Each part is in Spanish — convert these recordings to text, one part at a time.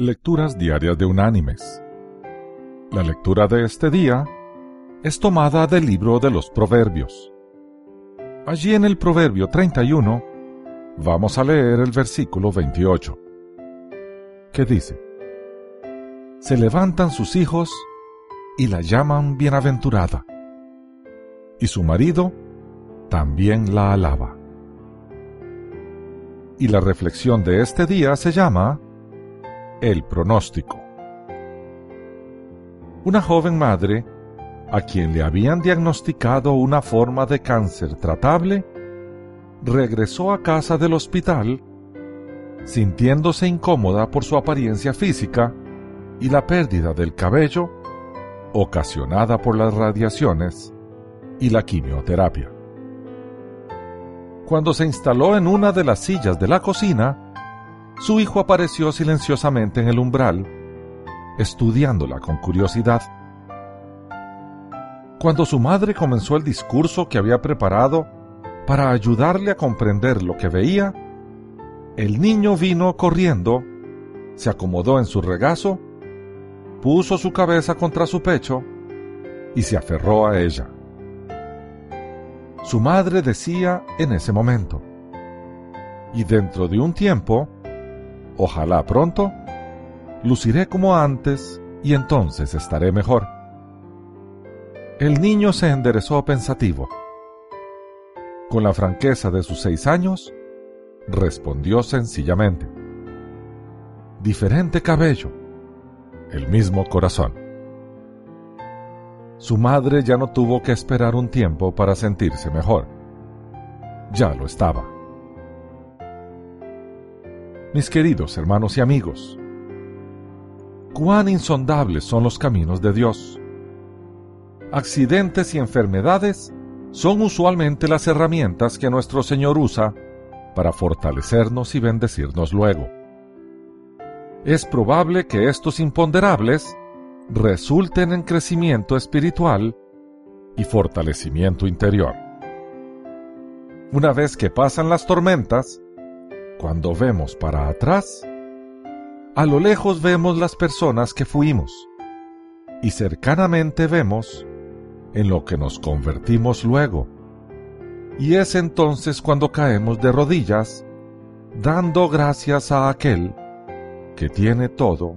Lecturas Diarias de Unánimes. La lectura de este día es tomada del libro de los Proverbios. Allí en el Proverbio 31 vamos a leer el versículo 28, que dice, Se levantan sus hijos y la llaman bienaventurada, y su marido también la alaba. Y la reflexión de este día se llama el pronóstico. Una joven madre, a quien le habían diagnosticado una forma de cáncer tratable, regresó a casa del hospital sintiéndose incómoda por su apariencia física y la pérdida del cabello ocasionada por las radiaciones y la quimioterapia. Cuando se instaló en una de las sillas de la cocina, su hijo apareció silenciosamente en el umbral, estudiándola con curiosidad. Cuando su madre comenzó el discurso que había preparado para ayudarle a comprender lo que veía, el niño vino corriendo, se acomodó en su regazo, puso su cabeza contra su pecho y se aferró a ella. Su madre decía en ese momento, y dentro de un tiempo, Ojalá pronto luciré como antes y entonces estaré mejor. El niño se enderezó pensativo. Con la franqueza de sus seis años, respondió sencillamente. Diferente cabello, el mismo corazón. Su madre ya no tuvo que esperar un tiempo para sentirse mejor. Ya lo estaba mis queridos hermanos y amigos. Cuán insondables son los caminos de Dios. Accidentes y enfermedades son usualmente las herramientas que nuestro Señor usa para fortalecernos y bendecirnos luego. Es probable que estos imponderables resulten en crecimiento espiritual y fortalecimiento interior. Una vez que pasan las tormentas, cuando vemos para atrás, a lo lejos vemos las personas que fuimos y cercanamente vemos en lo que nos convertimos luego. Y es entonces cuando caemos de rodillas, dando gracias a aquel que tiene todo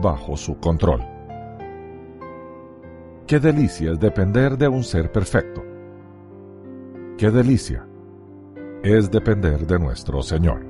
bajo su control. Qué delicia es depender de un ser perfecto. Qué delicia es depender de nuestro Señor.